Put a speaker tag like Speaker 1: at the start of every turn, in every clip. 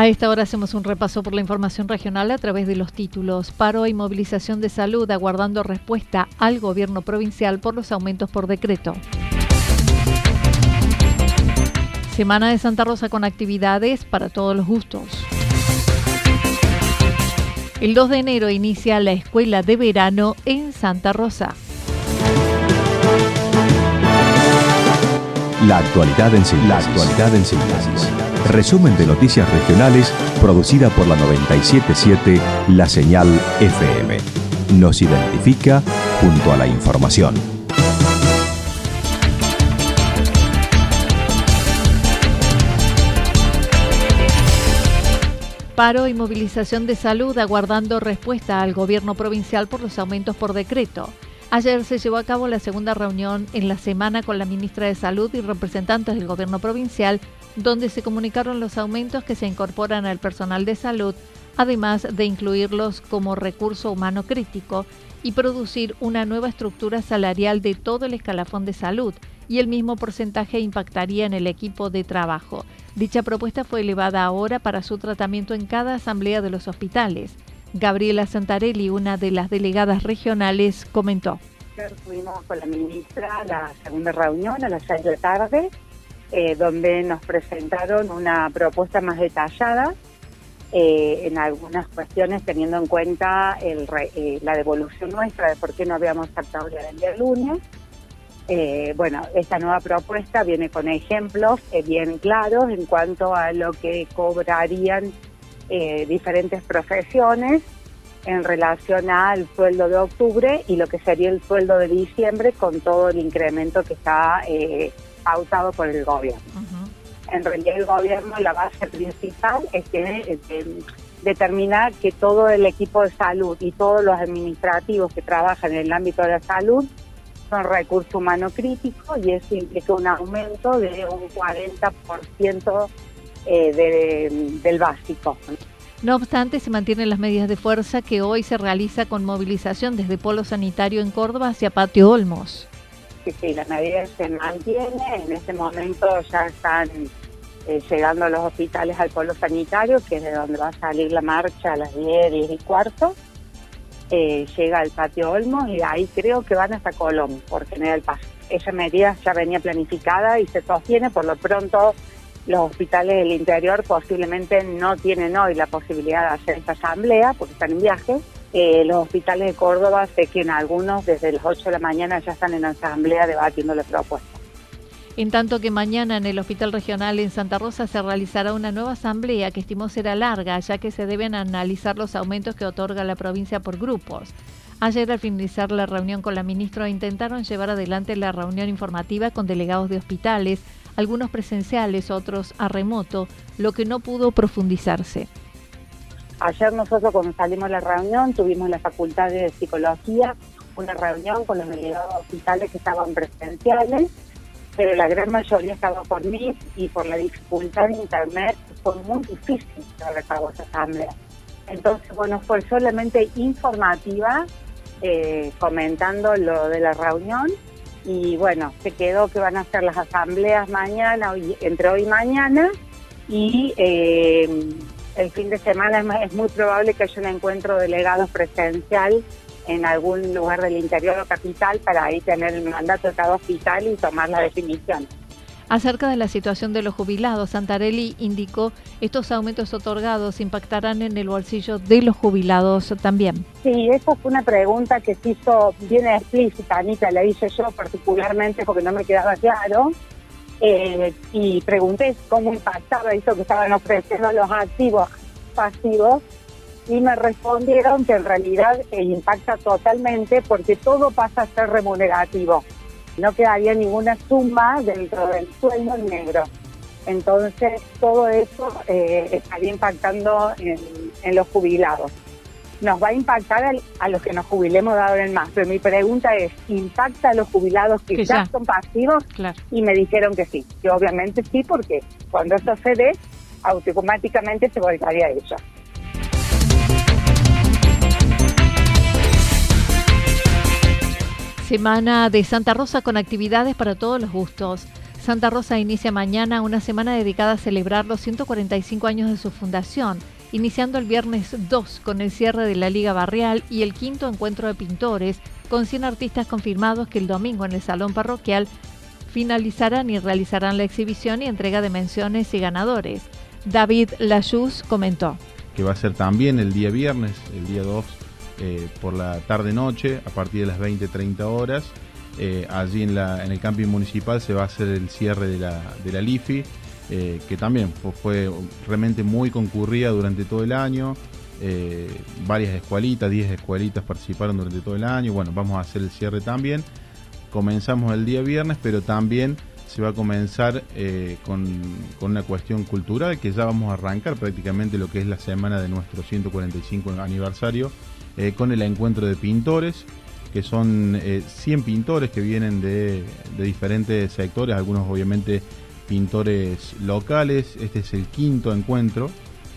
Speaker 1: A esta hora hacemos un repaso por la información regional a través de los títulos. Paro y movilización de salud aguardando respuesta al gobierno provincial por los aumentos por decreto. Semana de Santa Rosa con actividades para todos los gustos. El 2 de enero inicia la escuela de verano en Santa Rosa.
Speaker 2: La actualidad en síntesis. La actualidad en síntesis. Resumen de noticias regionales producida por la 977 La Señal FM. Nos identifica junto a la información.
Speaker 1: Paro y movilización de salud aguardando respuesta al gobierno provincial por los aumentos por decreto. Ayer se llevó a cabo la segunda reunión en la semana con la ministra de Salud y representantes del gobierno provincial, donde se comunicaron los aumentos que se incorporan al personal de salud, además de incluirlos como recurso humano crítico y producir una nueva estructura salarial de todo el escalafón de salud, y el mismo porcentaje impactaría en el equipo de trabajo. Dicha propuesta fue elevada ahora para su tratamiento en cada asamblea de los hospitales. Gabriela Santarelli, una de las delegadas regionales, comentó.
Speaker 3: Tuvimos con la ministra la segunda reunión a las seis de la tarde, eh, donde nos presentaron una propuesta más detallada eh, en algunas cuestiones, teniendo en cuenta el eh, la devolución nuestra de por qué no habíamos pactado el día lunes. Eh, bueno, esta nueva propuesta viene con ejemplos eh, bien claros en cuanto a lo que cobrarían eh, diferentes profesiones en relación al sueldo de octubre y lo que sería el sueldo de diciembre con todo el incremento que está pautado por el gobierno. En realidad el gobierno, la base principal es que determinar que todo el equipo de salud y todos los administrativos que trabajan en el ámbito de la salud son recurso humano crítico y eso implica un aumento de un 40% eh, del básico.
Speaker 1: No obstante, se mantienen las medidas de fuerza que hoy se realiza con movilización desde Polo Sanitario en Córdoba hacia Patio Olmos.
Speaker 3: Sí, sí, las medidas se mantienen. En este momento ya están eh, llegando los hospitales al Polo Sanitario, que es de donde va a salir la marcha a las 10, 10 y cuarto. Eh, llega al patio Olmos y ahí creo que van hasta Colón por General Paz. Esa medida ya venía planificada y se sostiene, por lo pronto los hospitales del interior posiblemente no tienen hoy la posibilidad de hacer esta asamblea porque están en viaje. Eh, los hospitales de Córdoba sé que en algunos desde las 8 de la mañana ya están en asamblea debatiendo la propuesta.
Speaker 1: En tanto que mañana en el Hospital Regional en Santa Rosa se realizará una nueva asamblea que estimó será larga, ya que se deben analizar los aumentos que otorga la provincia por grupos. Ayer, al finalizar la reunión con la ministra, intentaron llevar adelante la reunión informativa con delegados de hospitales, algunos presenciales, otros a remoto, lo que no pudo profundizarse.
Speaker 3: Ayer nosotros cuando salimos de la reunión tuvimos la facultad de psicología, una reunión con los delegados de hospitales que estaban presenciales pero la gran mayoría estaba por mí y por la dificultad de internet fue muy difícil llevar a cabo esa asamblea. Entonces, bueno, fue solamente informativa eh, comentando lo de la reunión y bueno, se quedó que van a hacer las asambleas mañana, entre hoy y mañana y eh, el fin de semana es, muy probable que haya un encuentro de delegados presencial en algún lugar del interior o capital para ahí tener el mandato de cada hospital y tomar la definición.
Speaker 1: Acerca de la situación de los jubilados, Santarelli indicó estos aumentos otorgados impactarán en el bolsillo de los jubilados también.
Speaker 3: Sí, esa fue una pregunta que se hizo bien explícita, Anita, la hice yo particularmente porque no me quedaba claro. Eh, y pregunté cómo impactaba eso que estaban ofreciendo los activos pasivos y me respondieron que en realidad eh, impacta totalmente porque todo pasa a ser remunerativo. No quedaría ninguna suma dentro del sueldo negro. Entonces todo eso eh, estaría impactando en los jubilados nos va a impactar a los que nos jubilemos de ahora en más. Pero mi pregunta es, ¿impacta a los jubilados que, ya, son pasivos? Y me dijeron que sí, que obviamente sí, porque cuando eso se dé, automáticamente se volcaría a ella.
Speaker 1: Semana de Santa Rosa con actividades para todos los gustos. Santa Rosa inicia mañana una semana dedicada a celebrar los 145 años de su fundación iniciando el viernes 2 con el cierre de la Liga Barrial y el quinto encuentro de pintores con 100 artistas confirmados que el domingo en el Salón Parroquial finalizarán y realizarán la exhibición y entrega de menciones y ganadores. David Lachuz comentó.
Speaker 4: Que va a ser también el día viernes, el día 2, eh, por la tarde-noche, a partir de las 20-30 horas. Eh, allí en el camping municipal se va a hacer el cierre de la, de la LIFI eh, que también fue, realmente muy concurrida durante todo el año. Eh, varias escuelitas, 10 escuelitas participaron durante todo el año. Bueno, vamos a hacer el cierre también. Comenzamos el día viernes, pero también se va a comenzar eh, con, una cuestión cultural que ya vamos a arrancar prácticamente lo que es la semana de nuestro 145 aniversario con el encuentro de pintores que son 100 pintores que vienen de, de diferentes sectores, algunos obviamente pintores locales. Este es el quinto encuentro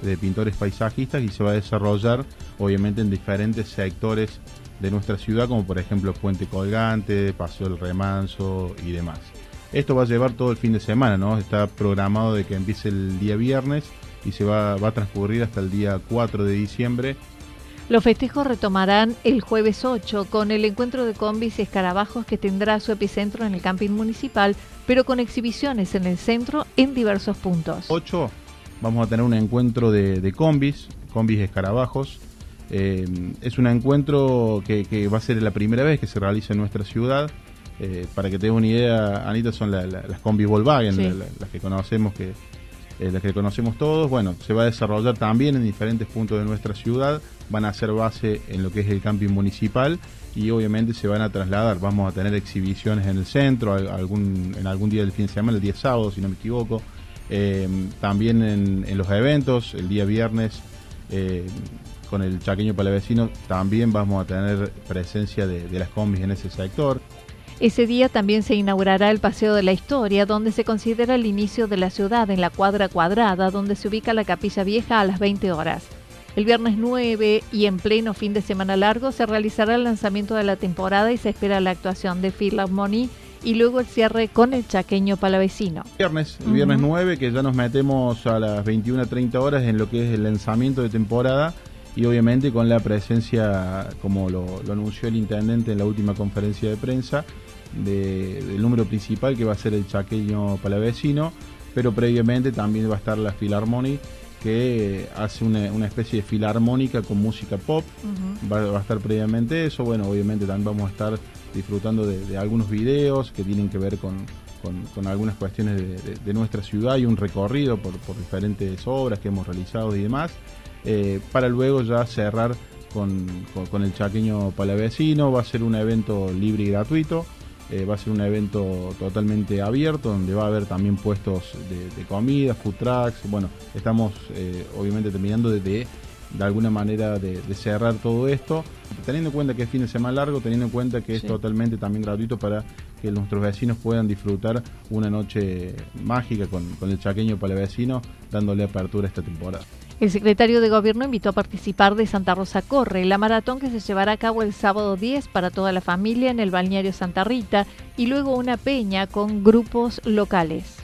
Speaker 4: de pintores paisajistas y se va a desarrollar obviamente en diferentes sectores de nuestra ciudad, como por ejemplo Puente Colgante, Paseo del Remanso y demás. Esto va a llevar todo el fin de semana, ¿no? Está programado de que empiece el día viernes y se va, va a transcurrir hasta el día 4 de diciembre
Speaker 1: los festejos retomarán el jueves 8 con el encuentro de combis y escarabajos que tendrá su epicentro en el camping municipal, pero con exhibiciones en el centro en diversos puntos.
Speaker 4: 8 vamos a tener un encuentro de, combis, combis y escarabajos. Eh, es un encuentro que, va a ser la primera vez que se realiza en nuestra ciudad. Eh, para que tengan una idea, Anita, son las combis Volkswagen, las que conocemos que eh, las que conocemos todos. Bueno, se va a desarrollar también en diferentes puntos de nuestra ciudad, van a hacer base en lo que es el camping municipal y obviamente se van a trasladar. Vamos a tener exhibiciones en el centro, en algún día del fin de semana, el día sábado, si no me equivoco. Em, también en, los eventos, el día viernes, em, con el chaqueño palavecino, también vamos a tener presencia de las combis en ese sector.
Speaker 1: Ese día también se inaugurará el Paseo de la Historia, donde se considera el inicio de la ciudad en la cuadra cuadrada, donde se ubica la Capilla Vieja a las 20 horas. El viernes 9 y en pleno fin de semana largo se realizará el lanzamiento de la temporada y se espera la actuación de Philharmony y luego el cierre con el chaqueño palavecino.
Speaker 4: Viernes, el viernes 9, que ya nos metemos a las 21.30 horas en lo que es el lanzamiento de temporada y obviamente con la presencia, como lo, anunció el intendente en la última conferencia de prensa, del número principal que va a ser el chaqueño palavecino, pero previamente también va a estar la Philharmonic que hace una, especie de filarmónica con música pop, va, a estar previamente eso, bueno, obviamente también vamos a estar disfrutando de, algunos videos que tienen que ver con, algunas cuestiones de, nuestra ciudad y un recorrido por, diferentes obras que hemos realizado y demás, eh, para luego ya cerrar con, con el chaqueño palavecino, va a ser un evento libre y gratuito, eh, va a ser un evento totalmente abierto donde va a haber también puestos de, comida, food trucks. Bueno, estamos eh, obviamente terminando de, de, alguna manera de, cerrar todo esto, teniendo en cuenta que es fin de semana largo, teniendo en cuenta que es totalmente también gratuito para que nuestros vecinos puedan disfrutar una noche mágica con, con el chaqueño para el vecino, dándole apertura a esta temporada.
Speaker 1: El secretario de Gobierno invitó a participar de Santa Rosa Corre, la maratón que se llevará a cabo el sábado 10 para toda la familia en el balneario Santa Rita y luego una peña con grupos locales.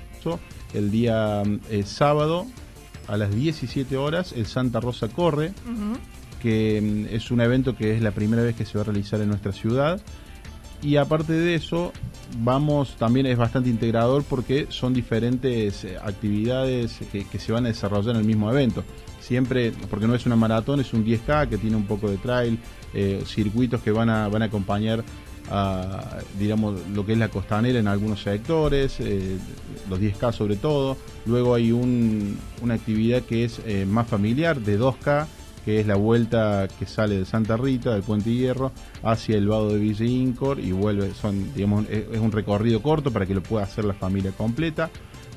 Speaker 4: El día eh, sábado a las 17 horas el Santa Rosa Corre, que mm, es un evento que es la primera vez que se va a realizar en nuestra ciudad. Y aparte de eso, vamos, también es bastante integrador porque son diferentes eh, actividades que, se van a desarrollar en el mismo evento siempre, porque no es una maratón, es un 10K que tiene un poco de trail, eh, circuitos que van a, van a acompañar a, digamos, lo que es la costanera en algunos sectores, eh, los 10K sobre todo. Luego hay una actividad que es más familiar, de 2K, que es la vuelta que sale de Santa Rita, del Puente Hierro, hacia el Vado de Villa Incor y vuelve, son, digamos, es un recorrido corto para que lo pueda hacer la familia completa.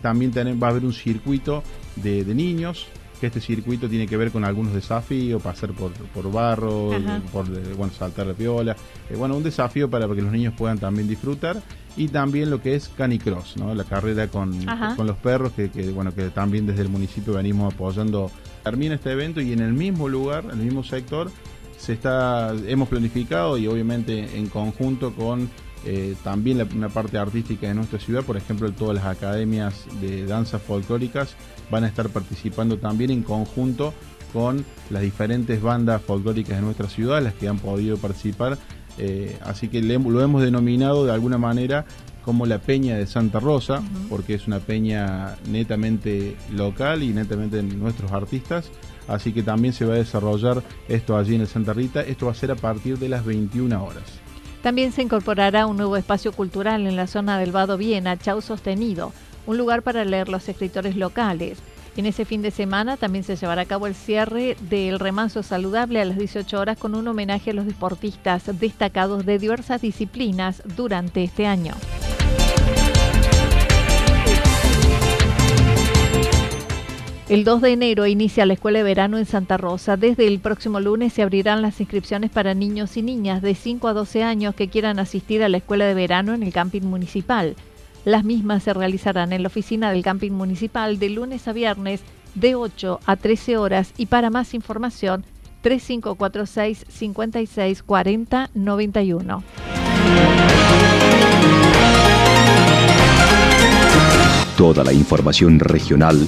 Speaker 4: También va a haber un circuito de, de niños, que este circuito tiene que ver con algunos desafíos, pasar por, por barro, por bueno, saltar la piola. Eh, bueno, un desafío para que los niños puedan también disfrutar. Y también lo que es canicross, ¿no? la carrera con, con los perros, que, bueno, que también desde el municipio venimos apoyando. Termina este evento y en el mismo lugar, en el mismo sector, se está, hemos planificado y obviamente en conjunto con eh, también una parte artística de nuestra ciudad, por ejemplo, todas las academias de danzas folclóricas van a estar participando también en conjunto con las diferentes bandas folclóricas de nuestra ciudad, las que han podido participar. Eh, así que lo hemos denominado de alguna manera como la Peña de Santa Rosa, porque es una peña netamente local y netamente de nuestros artistas. Así que también se va a desarrollar esto allí en el Santa Rita. Esto va a ser a partir de las 21 horas.
Speaker 1: También se incorporará un nuevo espacio cultural en la zona del Vado Viena, Chau Sostenido, un lugar para leer los escritores locales. En ese fin de semana también se llevará a cabo el cierre del remanso saludable a las 18 horas con un homenaje a los deportistas destacados de diversas disciplinas durante este año. El 2 de enero inicia la escuela de verano en Santa Rosa. Desde el próximo lunes se abrirán las inscripciones para niños y niñas de 5 a 12 años que quieran asistir a la escuela de verano en el camping municipal. Las mismas se realizarán en la oficina del camping municipal de lunes a viernes de 8 a 13 horas y para más información 3546 56 40 91.
Speaker 2: Toda la información regional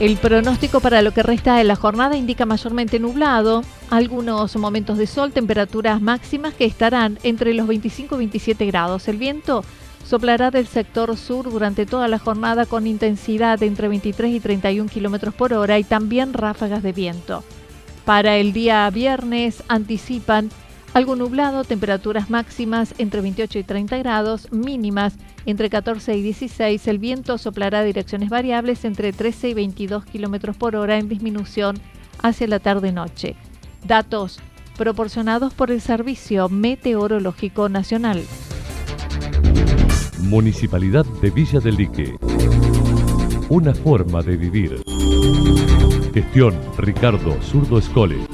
Speaker 1: El pronóstico para lo que resta de la jornada indica mayormente nublado, algunos momentos de sol, temperaturas máximas que estarán entre los 25 y 27 grados. El viento soplará del sector sur durante toda la jornada con intensidad de entre 23 y 31 kilómetros por hora y también ráfagas de viento. Para el día viernes anticipan algo nublado, temperaturas máximas entre 28 y 30 grados, mínimas entre 14 y 16. El viento soplará direcciones variables entre 13 y 22 kilómetros por hora en disminución hacia la tarde-noche. Datos proporcionados por el Servicio Meteorológico Nacional.
Speaker 5: Municipalidad de Villa del Lique. Una forma de vivir. Gestión Ricardo Zurdo Escole.